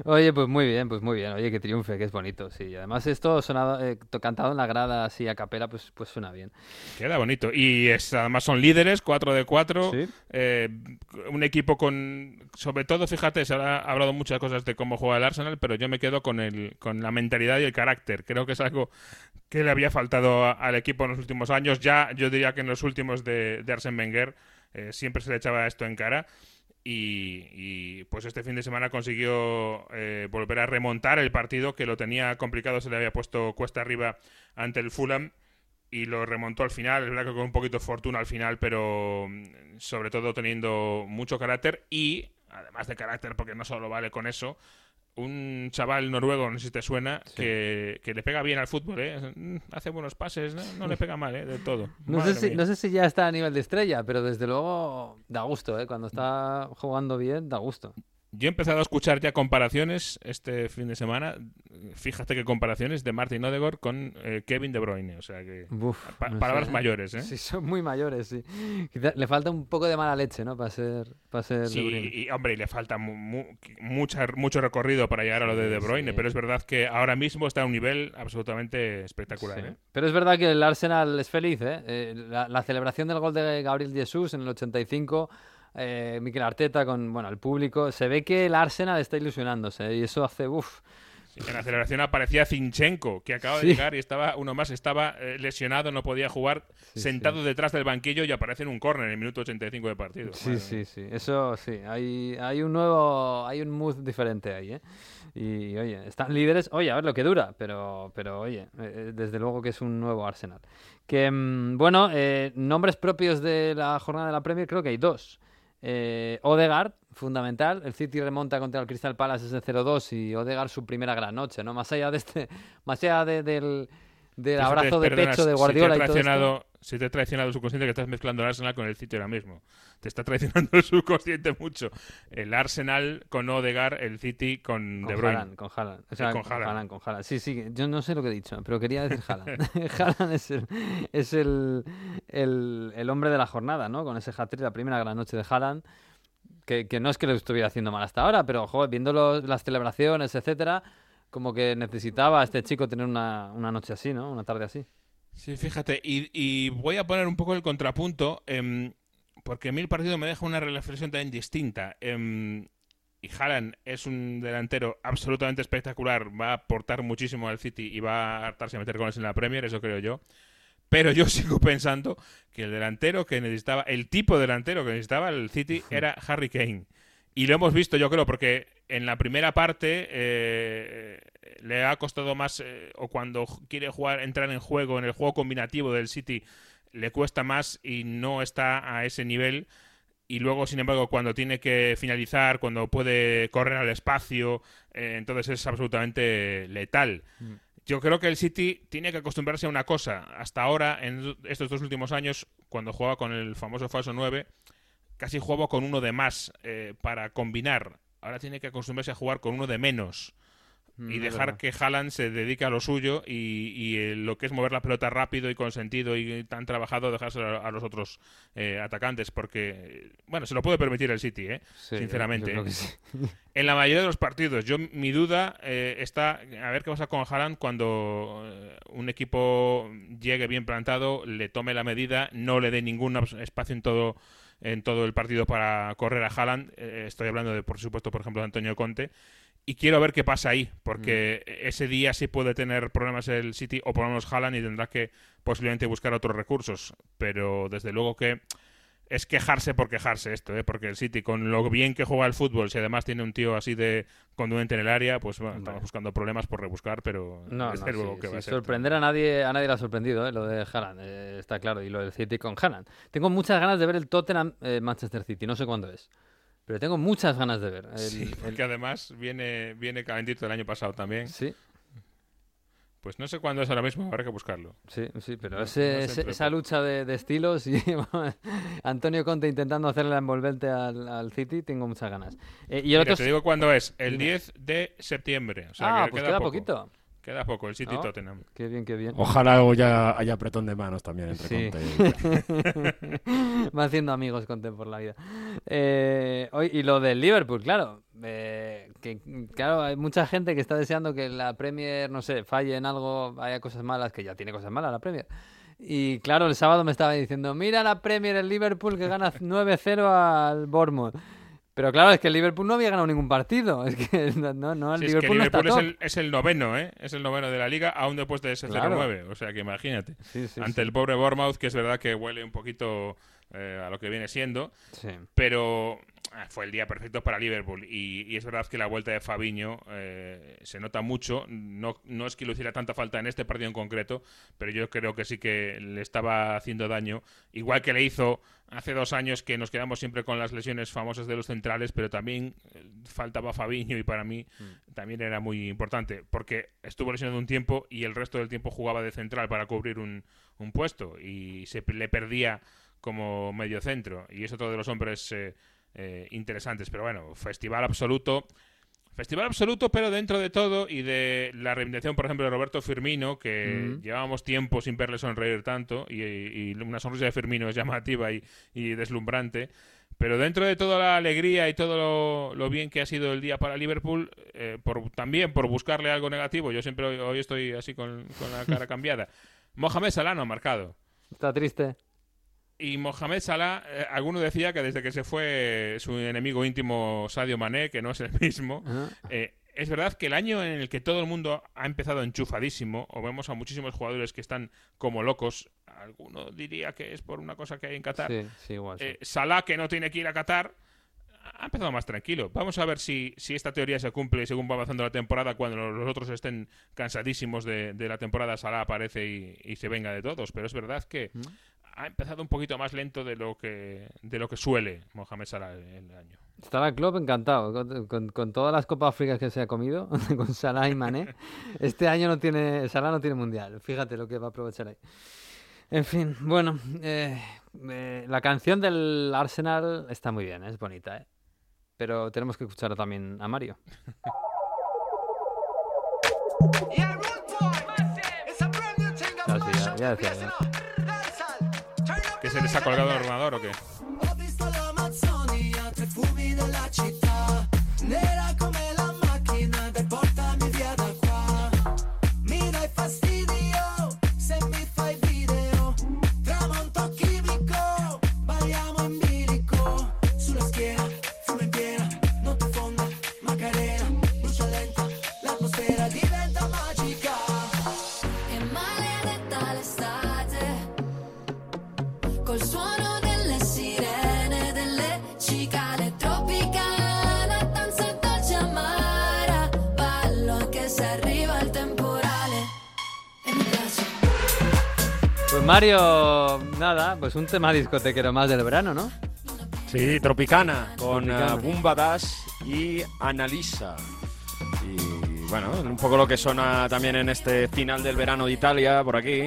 Oye, pues muy bien, pues muy bien. Oye, que triunfe, que es bonito, sí. Y además esto sonado, eh, cantado en la grada así a capela, pues, pues suena bien. Queda bonito. Y es- además son líderes, 4 de 4. Sí. un equipo con. Sobre todo, fíjate, se ha hablado muchas cosas de cómo juega el Arsenal, pero yo me quedo con, el, con la mentalidad y el carácter. Creo que es algo que le había faltado a- al equipo en los últimos años. Ya, yo diría que en los últimos de, de Arsene Wenger eh, siempre se le echaba esto en cara. Y, pues este fin de semana consiguió eh, volver a remontar el partido que lo tenía complicado, se le había puesto cuesta arriba ante el Fulham y lo remontó al final, es verdad que con un poquito de fortuna al final, pero mm, sobre todo teniendo mucho carácter y, además de carácter, porque no solo vale con eso, un chaval noruego, no sé si te suena, que, que le pega bien al fútbol, ¿eh? Hace buenos pases, no, no le pega mal, ¿eh? De todo. No sé, si, no sé si ya está a nivel de estrella, pero desde luego da gusto, ¿eh? Cuando está jugando bien, da gusto. Yo he empezado a escuchar ya comparaciones este fin de semana. Fíjate que comparaciones de Martin Odegaard con eh, Kevin De Bruyne. O sea que. Uf, pa- no palabras sé, mayores, ¿eh? Sí, son muy mayores, sí. Le falta un poco de mala leche, ¿no? Para ser, para ser Sí, y hombre, y le falta mu- mu- mucha, mucho recorrido para llegar a lo de De Bruyne, sí. pero es verdad que ahora mismo está a un nivel absolutamente espectacular. Sí. ¿eh? Pero es verdad que el Arsenal es feliz, ¿eh? Eh, la, la celebración del gol de Gabriel Jesus en el 85, eh, Mikel Arteta con bueno el público, se ve que el Arsenal está ilusionándose ¿eh? y eso hace, uff, Sí, En la celebración aparecía Zinchenko, que acaba Sí. de llegar y estaba uno más, estaba eh, lesionado, no podía jugar, Sí, sentado detrás del banquillo y aparece en un córner en el minuto 85 de partido. Sí, Madre sí, mía. sí. Eso sí. Hay, hay un nuevo, hay un mood diferente ahí, ¿eh? Y oye, están líderes. Oye, a ver lo que dura, pero, pero oye, eh, desde luego que es un nuevo Arsenal. Que mm, bueno, eh, nombres propios de la jornada de la Premier creo que hay dos. Eh, Odegaard, fundamental. El City remonta contra el Crystal Palace ese 0-2 y Odegaard su primera gran noche, ¿no? Más allá de este, más allá de- del, del Fíjate, abrazo de perdona, pecho de si te ha Guardiola y todo esto. traicionado- Si te ha traicionado el subconsciente que estás mezclando el Arsenal con el City ahora mismo. Te está traicionando el subconsciente mucho. El Arsenal con Odegaard, el City con, Con De Bruyne. Haaland, con Haaland. O sea, con con Haaland. Haaland, con Haaland. Sí, sí, yo no sé lo que he dicho, pero quería decir Haaland. Haaland es, el, es el, el, el hombre de la jornada, ¿no? Con ese hat-trick, la primera gran noche de Haaland, que, que no es que lo estuviera haciendo mal hasta ahora, pero, joder, viendo los- las celebraciones, etcétera, como que necesitaba este chico tener una, una noche así, ¿no? Una tarde así. Sí, fíjate, y, y voy a poner un poco el contrapunto, em, porque a mí el partido me deja una reflexión también distinta. Em, y Haaland es un delantero absolutamente espectacular, va a aportar muchísimo al City y va a hartarse a meter goles en la Premier, eso creo yo. Pero yo sigo pensando que el delantero que necesitaba, el tipo de delantero que necesitaba el City era Harry Kane. Y lo hemos visto, yo creo, porque en la primera parte eh, le ha costado más, eh, o cuando quiere jugar, entrar en juego, en el juego combinativo del City, le cuesta más y no está a ese nivel. Y luego, sin embargo, cuando tiene que finalizar, cuando puede correr al espacio, eh, entonces es absolutamente letal. Mm. Yo creo que el City tiene que acostumbrarse a una cosa. Hasta ahora, en estos dos últimos años, cuando juega con el famoso falso 9, casi jugaba con uno de más eh, para combinar. Ahora tiene que acostumbrarse a jugar con uno de menos Mm, y dejar que Haaland se dedique a lo suyo y, y, eh, lo que es mover la pelota rápido y con sentido y tan trabajado dejárselo a, a los otros eh, atacantes porque bueno se lo puede permitir el City eh, Sí, sinceramente sí. en la mayoría de los partidos yo mi duda eh, está a ver qué pasa con Haaland cuando eh, un equipo llegue bien plantado le tome la medida no le dé ningún espacio en todo en todo el partido para correr a Haaland Eh, estoy hablando de por supuesto por ejemplo de Antonio Conte y quiero ver qué pasa ahí, porque Mm. ese día sí puede tener problemas el City o por lo menos Haaland y tendrá que posiblemente buscar otros recursos. Pero desde luego que es quejarse por quejarse esto, ¿eh? porque el City con lo bien que juega el fútbol, si además tiene un tío así de conduente en el área, pues bueno, estamos buscando problemas por rebuscar, pero No, desde no, sí, que va a ser. sorprender a nadie, a nadie le ha sorprendido, ¿eh? lo de Haaland, eh, está claro, y lo del City con Haaland. Tengo muchas ganas de ver el Tottenham eh, Manchester City, no sé cuándo es, pero tengo muchas ganas de ver. El- Sí, el- porque además viene, viene calentito el año pasado también. sí, Pues no sé cuándo es ahora mismo, habrá que buscarlo. sí, sí, pero No- ese- no sé ese- entre esa lucha de, de estilos y Antonio Conte intentando hacerle la envolvente al, al City, tengo muchas ganas. Eh, y el Mira, otro te digo cuándo es, el Dime. 10 de septiembre. O sea, ah, que pues queda, queda poco. poquito. Queda poco, el City ¿No? Tottenham. Qué bien, qué bien. Ojalá haya, haya apretón de manos también entre Sí. Conte y... Va haciendo amigos con Ten por la vida. Eh, hoy- y lo del Liverpool, claro. eh, que, claro, hay mucha gente que está deseando que la Premier, no sé, falle en algo, haya cosas malas, que ya tiene cosas malas la Premier. Y claro, el sábado me estaba diciendo, mira la Premier, el Liverpool que gana 9-0 al Bournemouth. Pero claro, es que el Liverpool no había ganado ningún partido. Es que no, no, no, el Sí, es que Liverpool, no está Liverpool es el, es el noveno, ¿eh? Es el noveno de la liga, aún después de ese Claro. 0-9. O sea, que imagínate. Sí, sí, Ante el pobre Bournemouth, que es verdad que huele un poquito eh, a lo que viene siendo. Sí. Pero fue el día perfecto para Liverpool. Y, y es verdad que la vuelta de Fabiño eh, se nota mucho. No, no es que le hiciera tanta falta en este partido en concreto, pero yo creo que sí que le estaba haciendo daño. Igual que le hizo hace dos años que nos quedamos siempre con las lesiones famosas de los centrales, pero también eh, faltaba Fabiño y para mí también era muy importante, porque estuvo lesionado un tiempo y el resto del tiempo jugaba de central para cubrir un, un puesto y se le perdía como medio centro y es otro de los hombres eh, eh, interesantes. Pero bueno, festival absoluto. Festival absoluto, pero dentro de todo y de la reivindicación, por ejemplo, de Roberto Firmino, que Ujú. llevábamos tiempo sin verle sonreír tanto, y, y una sonrisa de Firmino es llamativa y, y deslumbrante. Pero dentro de toda la alegría y todo lo, lo bien que ha sido el día para Liverpool, eh, por, también por buscarle algo negativo, yo siempre hoy, hoy estoy así con, con la cara cambiada. Mohamed Salah no ha marcado. Está triste. Y Mohamed Salah, eh, alguno decía que desde que se fue su enemigo íntimo Sadio Mané, que no es el mismo, eh, es verdad que el año en el que todo el mundo ha empezado enchufadísimo, o vemos a muchísimos jugadores que están como locos, alguno diría que es por una cosa que hay en Qatar, Sí, sí, igual. sí. eh, Salah, que no tiene que ir a Qatar, ha empezado más tranquilo. Vamos a ver si, si esta teoría se cumple según va avanzando la temporada. Cuando los los otros estén cansadísimos de, de la temporada, Salah aparece y, y se venga de todos. Pero es verdad que Mm. Ha empezado un poquito más lento de lo que, de lo que suele Mohamed Salah el año. Estará el club encantado con, con- con todas las Copas Áfricas que se ha comido, con Salah y Mané. Este año no tiene, Salah no tiene mundial. Fíjate lo que va a aprovechar ahí. En fin, bueno, eh, eh, la canción del Arsenal está muy bien, es bonita, ¿eh? Pero tenemos que escuchar también a Mario. Ah, ya, ya decía yo. ¿Que se les ha colgado el ordenador o qué? Mario, nada, pues un tema discotequero más del verano, ¿no? Sí, Tropicana, con Tropicana. eh, Bumba Dash y Analisa. Bueno, un poco lo que suena también en este final del verano de Italia, por aquí.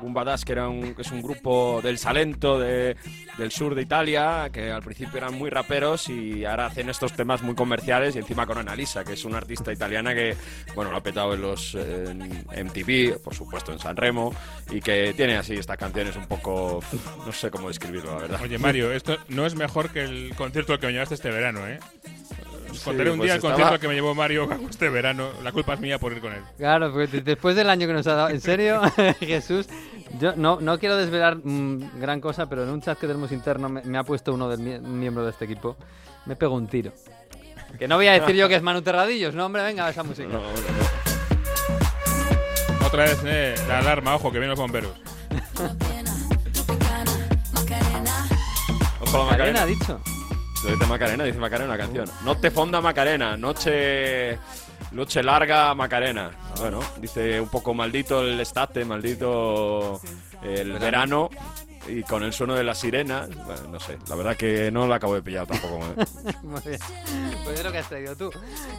Bumba Dash, que, era un, que es un grupo del Salento, de- del sur de Italia, que al principio eran muy raperos y ahora hacen estos temas muy comerciales y encima con Analisa, que es una artista italiana que, bueno, lo ha petado en los en MTV, por supuesto en Sanremo, y que tiene así estas canciones un poco, no sé cómo describirlo, la verdad. Oye, Mario, esto no es mejor que el concierto al que me llevaste este verano, ¿eh? Os Contaré un pues día el estaba- concierto que me llevó Mario este verano. La culpa es mía por ir con él. Claro, porque de- después del año que nos ha dado, en serio, Jesús, yo no, no quiero desvelar mm, gran cosa, pero en un chat que tenemos interno me, me ha puesto uno del mie- un miembro de este equipo, me pegó un tiro. Que no voy a decir yo que es Manu Terradillos, no, hombre, venga, esa música. Otra vez, eh, la alarma, ojo, que vienen los bomberos. Ojo la Macarena Macarena. ha dicho. Lo dice Macarena, dice Macarena una canción. Noche fonda Macarena, noche noche larga Macarena. Bueno, dice un poco maldito el estate, maldito el verano. Y con el sueno de las sirenas, bueno, no sé, la verdad que no la acabo de pillar tampoco. ¿eh? Muy bien. Pues es lo que has traído tú.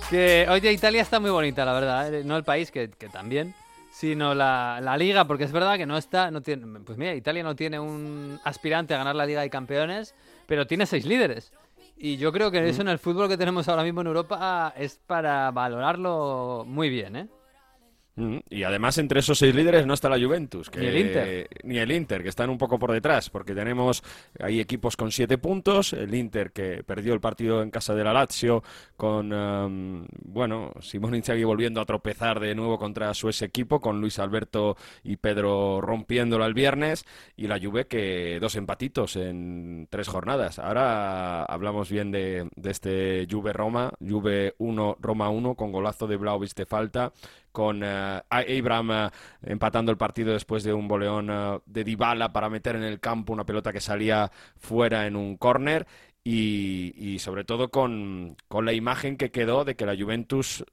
Que, oye, Italia está muy bonita, la verdad. ¿eh? No el país, que, que también, sino la, la liga, porque es verdad que no está. No tiene, pues mira, Italia no tiene un aspirante a ganar la Liga de Campeones, pero tiene seis líderes. Y yo creo que eso en el fútbol que tenemos ahora mismo en Europa es para valorarlo muy bien, ¿eh? Mm, Y además entre esos seis líderes no está la Juventus. Que, Ni el Inter. Ni el Inter, que están un poco por detrás, porque tenemos hay equipos con siete puntos, el Inter que perdió el partido en casa de la Lazio con, em, bueno, Simón Inzaghi volviendo a tropezar de nuevo contra su ex equipo, con Luis Alberto y Pedro rompiéndolo el viernes, y la Juve que dos empatitos en tres jornadas. Ahora hablamos bien de, de este Juve-Roma, Juve 1, Roma 1, con golazo de Vlahovic de falta, con eh, Abraham eh, empatando el partido después de un boleón eh, de Dybala para meter en el campo una pelota que salía fuera en un córner y, y sobre todo con, con la imagen que quedó de que la Juventus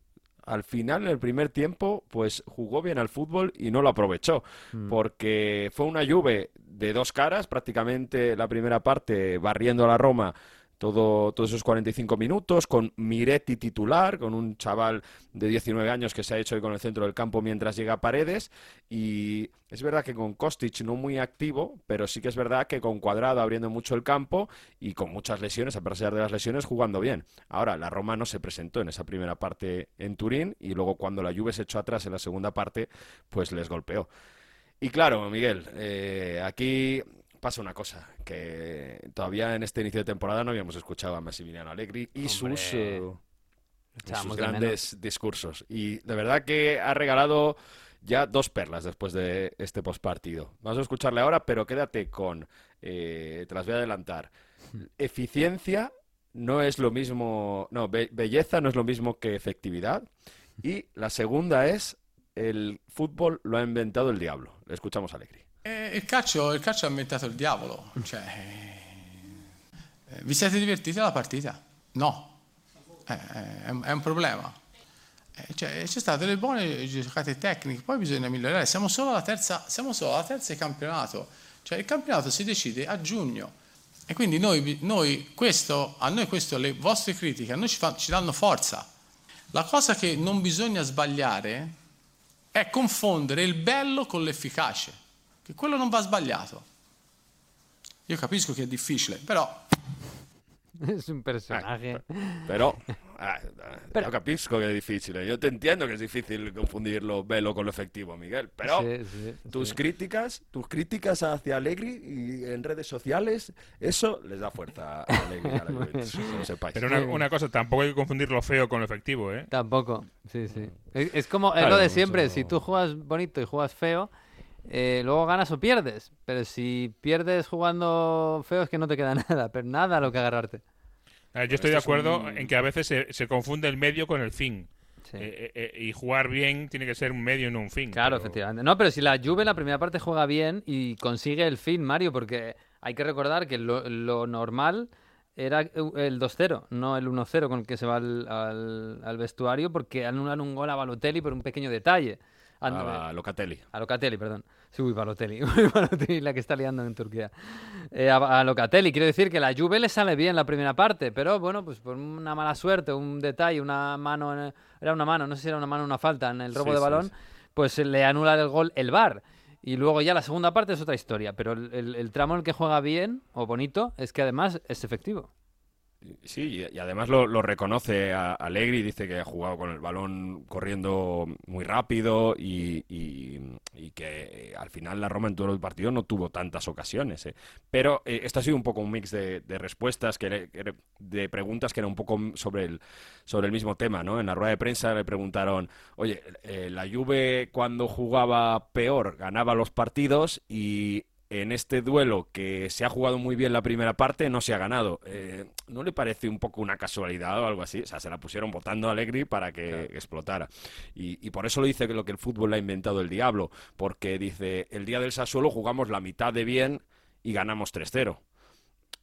al final, en el primer tiempo, pues jugó bien al fútbol y no lo aprovechó, porque fue una Juve de dos caras, prácticamente la primera parte barriendo a la Roma todo, todos esos 45 minutos, con Miretti titular, con un chaval de 19 años que se ha hecho ahí con el centro del campo mientras llega Paredes. Y es verdad que con Kostic no muy activo, pero sí que es verdad que con Cuadrado abriendo mucho el campo y con muchas lesiones, a pesar de las lesiones, jugando bien. Ahora, la Roma no se presentó en esa primera parte en Turín y luego cuando la Juve se echó atrás en la segunda parte, pues les golpeó. Y claro, Miguel, eh, aquí pasa una cosa, que todavía en este inicio de temporada no habíamos escuchado a Massimiliano Allegri y Hombre, sus, eh, sus grandes discursos. Y de verdad que ha regalado ya dos perlas después de este postpartido. Vamos a escucharle ahora, pero quédate con, eh, te las voy a adelantar, eficiencia no es lo mismo, no, be- belleza no es lo mismo que efectividad. Y la segunda es, el fútbol lo ha inventado el diablo. Le escuchamos a Allegri. Eh, il, calcio, il calcio ha inventato il diavolo. Cioè, eh, vi siete divertiti alla partita? No. Eh, è, un- è un problema. Cioè, c'è state delle buone giocate tecniche, poi bisogna migliorare. Siamo solo alla terza, siamo solo alla terza di campionato. Cioè, il campionato si decide a giugno. E quindi noi, noi questo, a noi questo, le vostre critiche, a noi ci, fa- ci danno forza. La cosa che non bisogna sbagliare è confondere il bello con l'efficace, che quello non va sbagliato. Io capisco che è difficile, però Es un personaje. Pero, ah, yo capisco que es difícil. ¿eh? Yo te entiendo que es difícil confundir lo bello con lo efectivo, Miguel. Pero Sí, sí, tus sí. críticas, tus críticas hacia Allegri y en redes sociales, eso les da fuerza a Allegri a la Juventus, que lo sepáis. Pero una, una cosa, tampoco hay que confundir lo feo con lo efectivo, ¿eh? Tampoco, sí, sí. Es, es como es Claro, lo de eso- siempre, si tú juegas bonito y juegas feo, eh, luego ganas o pierdes. Pero si pierdes jugando feo es que no te queda nada, pero nada a lo que agarrarte. Yo estoy de esto es acuerdo un- en que a veces se, se confunde el medio con el fin. Sí. Eh, eh, eh, y jugar bien tiene que ser un medio y no un fin. Claro, pero- efectivamente. No, pero si la Juve en la primera parte juega bien y consigue el fin, Mario, porque hay que recordar que lo, lo normal era el 2-0, no el 1-0 con el que se va al, al- al vestuario, porque anulan un gol a Balotelli por un pequeño detalle. Anda, a Locatelli. A Locatelli, perdón. Sí, uy, Balotelli. Balotelli, la que está liando en Turquía. Eh, a, a Locatelli, quiero decir que la Juve le sale bien la primera parte, pero bueno, pues por una mala suerte, un detalle, una mano, en- era una mano, no sé si era una mano o una falta en el robo Sí, de sí, balón, sí. pues le anula el gol el VAR. Y luego ya la segunda parte es otra historia, pero el, el- el tramo en el que juega bien o bonito es que además es efectivo. Sí, y, además lo, reconoce a Allegri, dice que ha jugado con el balón corriendo muy rápido y, que eh, al final la Roma en todo el partido no tuvo tantas ocasiones. eh. Pero eh, esto ha sido un poco un mix de, respuestas, que de preguntas que era un poco sobre el, sobre el mismo tema. ¿no? En la rueda de prensa le preguntaron, oye, eh, la Juve cuando jugaba peor ganaba los partidos y en este duelo que se ha jugado muy bien la primera parte no se ha ganado. Eh, ¿No le parece un poco una casualidad o algo así? O sea, se la pusieron votando a Allegri para que explotara. Y, y por eso lo dice que lo que el fútbol le ha inventado el diablo, porque dice, el día del Sassuolo jugamos la mitad de bien y ganamos 3-0.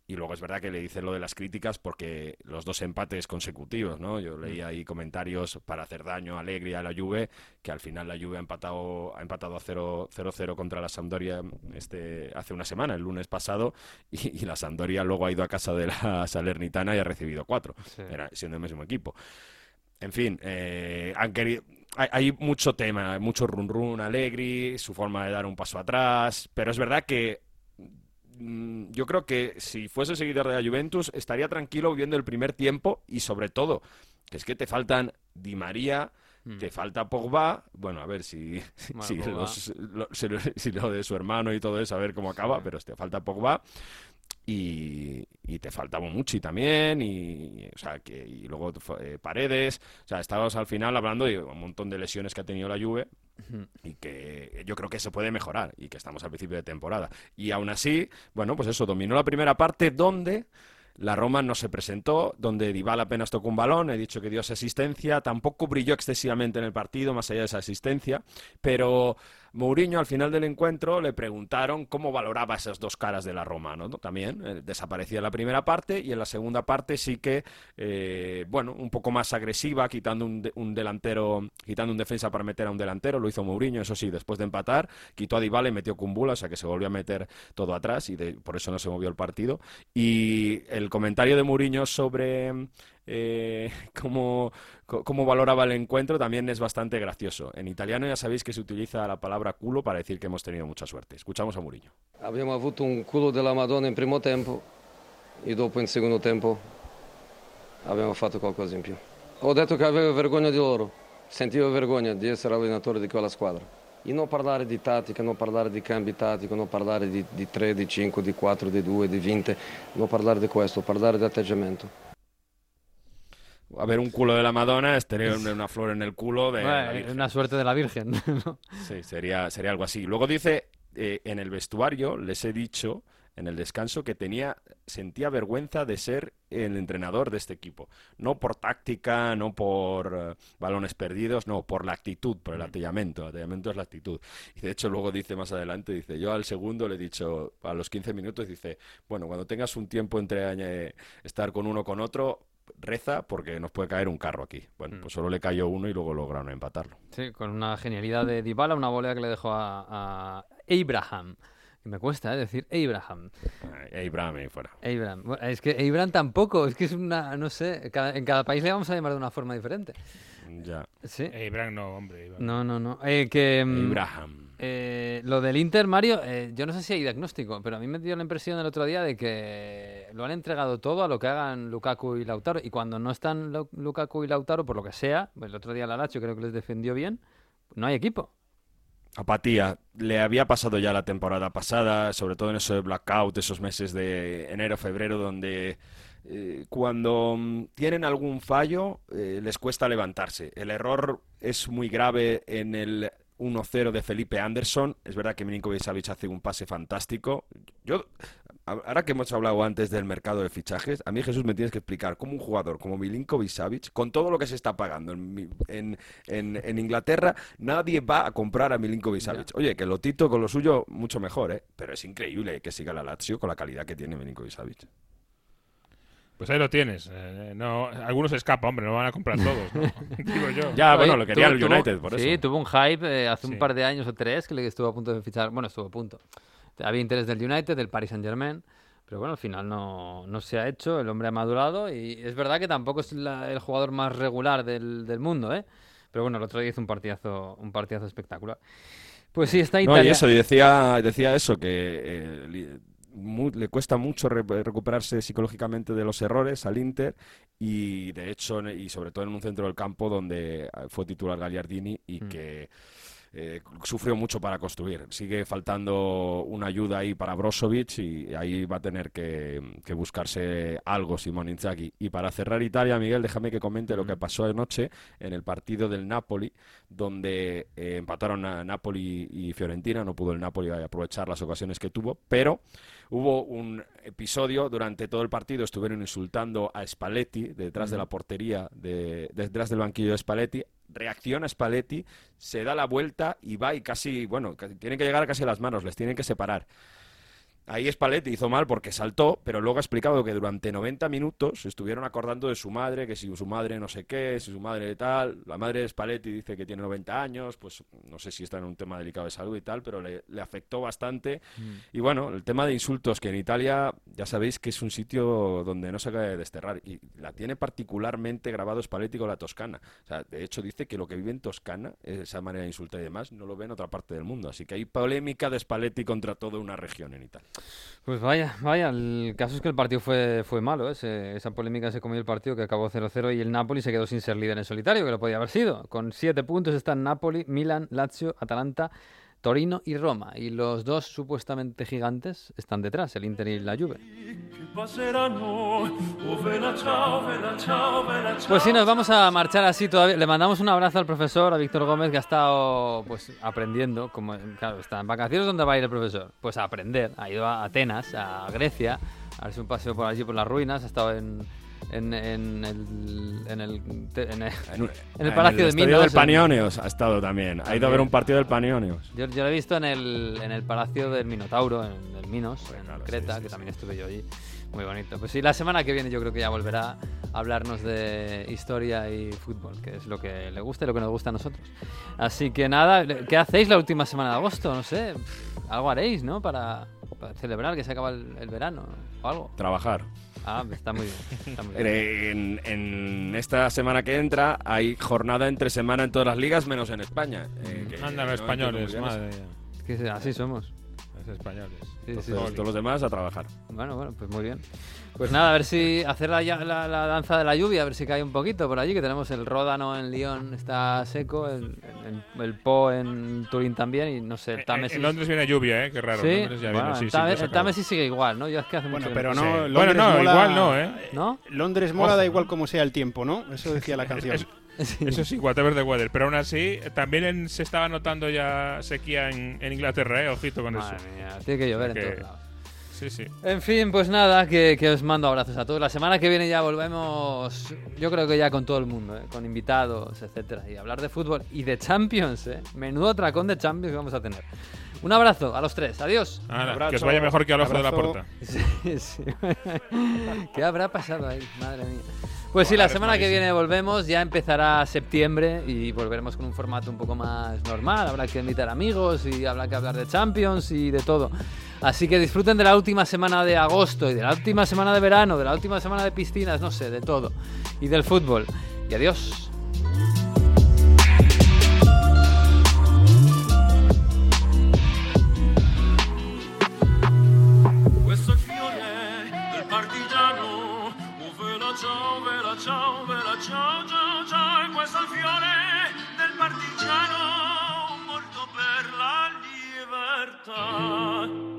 Y luego es verdad que le dice lo de las críticas porque los dos empates consecutivos, ¿no? Yo leí ahí comentarios para hacer daño a Allegri y a la Juve, que al final la Juve ha empatado, ha empatado a 0 0-0 contra la Sampdoria este, hace una semana, el lunes pasado, y, y la Sampdoria luego ha ido a casa de la Salernitana y ha recibido cuatro, Sí. era, siendo el mismo equipo. En fin, eh, han querido, hay, hay mucho tema, mucho run run, Allegri, su forma de dar un paso atrás, pero es verdad que mm, yo creo que si fuese seguidor de la Juventus estaría tranquilo viendo el primer tiempo y sobre todo que es que te faltan Di María, te falta Pogba, bueno, a ver si, Bueno, si, los- lo, si lo- si lo de su hermano y todo eso, a ver cómo acaba, pero te falta Pogba y, y te falta Bonucci también y, o sea, que, y luego eh, Paredes, o sea, estábamos al final hablando de un montón de lesiones que ha tenido la Juve y que yo creo que se puede mejorar y que estamos al principio de temporada. Y aún así, bueno, pues eso, dominó la primera parte donde la Roma no se presentó, donde Dybala apenas tocó un balón, he dicho que dio esa asistencia, tampoco brilló excesivamente en el partido, más allá de esa asistencia, pero Mourinho al final del encuentro le preguntaron cómo valoraba esas dos caras de la Roma, ¿no? También eh, desaparecía la primera parte y en la segunda parte sí que, eh, bueno, un poco más agresiva, quitando un, de- un delantero, quitando un defensa para meter a un delantero, lo hizo Mourinho, eso sí, después de empatar, quitó a Dybala y metió Kumbula, o sea que se volvió a meter todo atrás y por eso no se movió el partido. Y el comentario de Mourinho sobre eh, cómo, cómo valoraba el encuentro también es bastante gracioso. En italiano ya sabéis que se utiliza la palabra culo para decir que hemos tenido mucha suerte. Escuchamos a Mourinho. Abbiamo avuto un culo della Madonna in primo tempo e dopo in secondo tempo abbiamo fatto qualcosa in più. Ho detto che avevo vergogna di loro, sentivo vergogna di essere allenatore di quella squadra. E non parlare di tattica, non parlare di cambi tattici, non parlare di, di 3, di 5, di 4, di 2, di 20, non parlare di questo, parlare di atteggiamento. A ver, un culo de la Madonna es tener una flor en el culo de la Virgen. una suerte de la Virgen. ¿no? Sí, sería, sería algo así. Luego dice, eh, en el vestuario les he dicho en el descanso que tenía, sentía vergüenza de ser el entrenador de este equipo. No por táctica, no por eh, balones perdidos, no, por la actitud, por el atellamiento. El atellamiento es la actitud. Y de hecho luego dice más adelante, dice, yo al segundo le he dicho, a los 15 minutos, dice, bueno, cuando tengas un tiempo entre eh, estar con uno o con otro, reza porque nos puede caer un carro aquí. Bueno, pues solo le cayó uno y luego lograron empatarlo. Sí, con una genialidad de Dybala, una volea que le dejó a, a Abraham. Que me cuesta ¿eh? decir Abraham. Abraham ahí fuera. Abraham. Bueno, es que Abraham tampoco, es que es una, no sé, cada- en cada país le vamos a llamar de una forma diferente. Ya. Sí. Abraham no, hombre. Abraham. No, no, no. Eh, que, mm, Abraham. Eh, lo del Inter, Mario, eh, yo no sé si hay diagnóstico, pero a mí me dio la impresión el otro día de que lo han entregado todo a lo que hagan Lukaku y Lautaro. Y cuando no están Lu- Lukaku y Lautaro, por lo que sea, el otro día la Lazio creo que les defendió bien, no hay equipo. Apatía. Le había pasado ya la temporada pasada, sobre todo en ese blackout, esos meses de enero, febrero, donde eh, cuando mm, tienen algún fallo les cuesta levantarse. El error es muy grave en el 1-0 de Felipe Anderson. Es verdad que Milinkovic Savic hace un pase fantástico. Yo, ahora que hemos hablado antes del mercado de fichajes, a mí Jesús me tienes que explicar cómo un jugador como Milinkovic Savic, con todo lo que se está pagando en, en, en- en Inglaterra, nadie va a comprar a Milinkovic Savic. Oye, que Lotito con lo suyo mucho mejor, ¿eh? Pero es increíble que siga la Lazio con la calidad que tiene Milinkovic Savic. Pues ahí lo tienes. Eh, no, algunos escapan, hombre, no van a comprar todos, ¿no? Digo yo. Ya, bueno, lo quería el tuvo- United, por Sí, eso. tuvo un hype eh, hace Sí. un par de años o tres que le estuvo a punto de fichar. Bueno, estuvo a punto. Había interés del United, del Paris Saint Germain. Pero bueno, al final no, no se ha hecho. El hombre ha madurado. Y es verdad que tampoco es la- el jugador más regular del, del mundo, ¿eh? Pero bueno, el otro día hizo un partidazo, un partidazo espectacular. Pues sí, está No, Italia. y eso, y decía, decía eso, que eh, le cuesta mucho re- recuperarse psicológicamente de los errores al Inter y de hecho, y sobre todo en un centro del campo donde eh, fue titular Gagliardini y Mm. que eh, sufrió mucho para construir. Sigue faltando una ayuda ahí para Brozovic y ahí va a tener que, que buscarse algo Simón Inzaghi. Y para cerrar Italia, Miguel, déjame que comente lo que pasó anoche en el partido del Napoli, donde eh, empataron a Napoli y Fiorentina. No pudo el Napoli aprovechar las ocasiones que tuvo, pero hubo un episodio durante todo el partido. Estuvieron insultando a Spalletti detrás de la portería, de, detrás del banquillo de Spalletti. Reacciona Spalletti, se da la vuelta y va y casi, bueno, tienen que llegar casi a las manos, les tienen que separar. Ahí Spalletti hizo mal porque saltó, pero luego ha explicado que durante 90 minutos estuvieron acordando de su madre, que si su madre no sé qué, si su madre tal. La madre de Spalletti dice que tiene 90 años, pues no sé si está en un tema delicado de salud y tal, pero le, le afectó bastante. Y bueno, el tema de insultos, que en Italia ya sabéis que es un sitio donde no se acaba de desterrar. Y la tiene particularmente grabado Spalletti la Toscana. O sea, de hecho dice que lo que vive en Toscana, esa manera de insultar y demás, no lo ve en otra parte del mundo. Así que hay polémica de Spalletti contra toda una región en Italia. Pues vaya, vaya, el caso es que el partido fue, fue malo, ¿eh? Esa polémica se comió el partido que acabó 0-0 y el Napoli se quedó sin ser líder en solitario, que lo podía haber sido. Con siete puntos están Napoli, Milan, Lazio, Atalanta, Torino y Roma. Y los dos supuestamente gigantes están detrás, el Inter y la Juve. Pues sí, nos vamos a marchar así todavía. Le mandamos un abrazo al profesor, a Víctor Gómez, que ha estado pues aprendiendo. Como, claro, está en vacaciones, ¿dónde va a ir el profesor? Pues a aprender. Ha ido a Atenas, a Grecia, a darse un paseo por allí, por las ruinas. Ha estado en, en, en el, en, el, en el, en el Palacio de Minos. del Panionios ha estado también. Ha ido a ver un partido del Panionios. Yo, yo lo he visto en el, en el Palacio del Minotauro, en el Minos, en Creta, que también estuve yo allí. Muy bonito. Pues sí, la semana que viene yo creo que ya volverá a hablarnos de historia y fútbol, que es lo que le gusta y lo que nos gusta a nosotros. Así que nada, ¿qué hacéis la última semana de agosto? No sé, algo haréis, ¿no? Para, para celebrar que se acaba el, el verano o algo. Trabajar. Ah, está muy bien. está muy bien. Eh, En, en esta semana que entra hay jornada entre semana en todas las ligas, menos en España. Eh, que no españoles, madre. Es que así somos. Los españoles. Sí, sí, Entonces, sí. todos los demás a trabajar. Bueno, bueno, pues muy bien. Pues nada, a ver si hacer la, ya- la- la danza de la lluvia, a ver si cae un poquito por allí, que tenemos el Ródano en Lyon, está seco, el, el, el Po en Turín también, y no sé, el En, Támesis. en Londres viene lluvia, ¿eh? Qué raro. Sí, ya bueno, viene, sí, el el. Támesis sigue igual, ¿no? Yo es que hace Bueno, mucho pero que no. Londres Bueno, no, mola- igual no, ¿eh? ¿No? Londres mola, da igual como sea el tiempo, ¿no? Eso decía la canción. Es- Eso sí, whatever the weather. Pero aún así, también en- se estaba notando ya sequía en, en Inglaterra, ¿eh? Ojito con Madre eso. mía, tiene que llover en todos lados. Sí, sí. En fin, pues nada, que, que os mando abrazos a todos. La semana que viene ya volvemos, yo creo que ya con todo el mundo, ¿eh? con invitados, etcétera, y hablar de fútbol y de Champions, ¿eh? Menudo tracón de Champions que vamos a tener. Un abrazo a los tres, adiós. Abrazo, que os vaya mejor que al ojo de la puerta. Sí, sí. ¿Qué habrá pasado ahí? Madre mía. Pues sí, la semana que viene volvemos, ya empezará septiembre y volveremos con un formato un poco más normal. Habrá que invitar amigos y habrá que hablar de Champions y de todo. Así que disfruten de la última semana de agosto y de la última semana de verano, de la última semana de piscinas, no sé, de todo. Y del fútbol. Y adiós. partigiano morto per la libertà.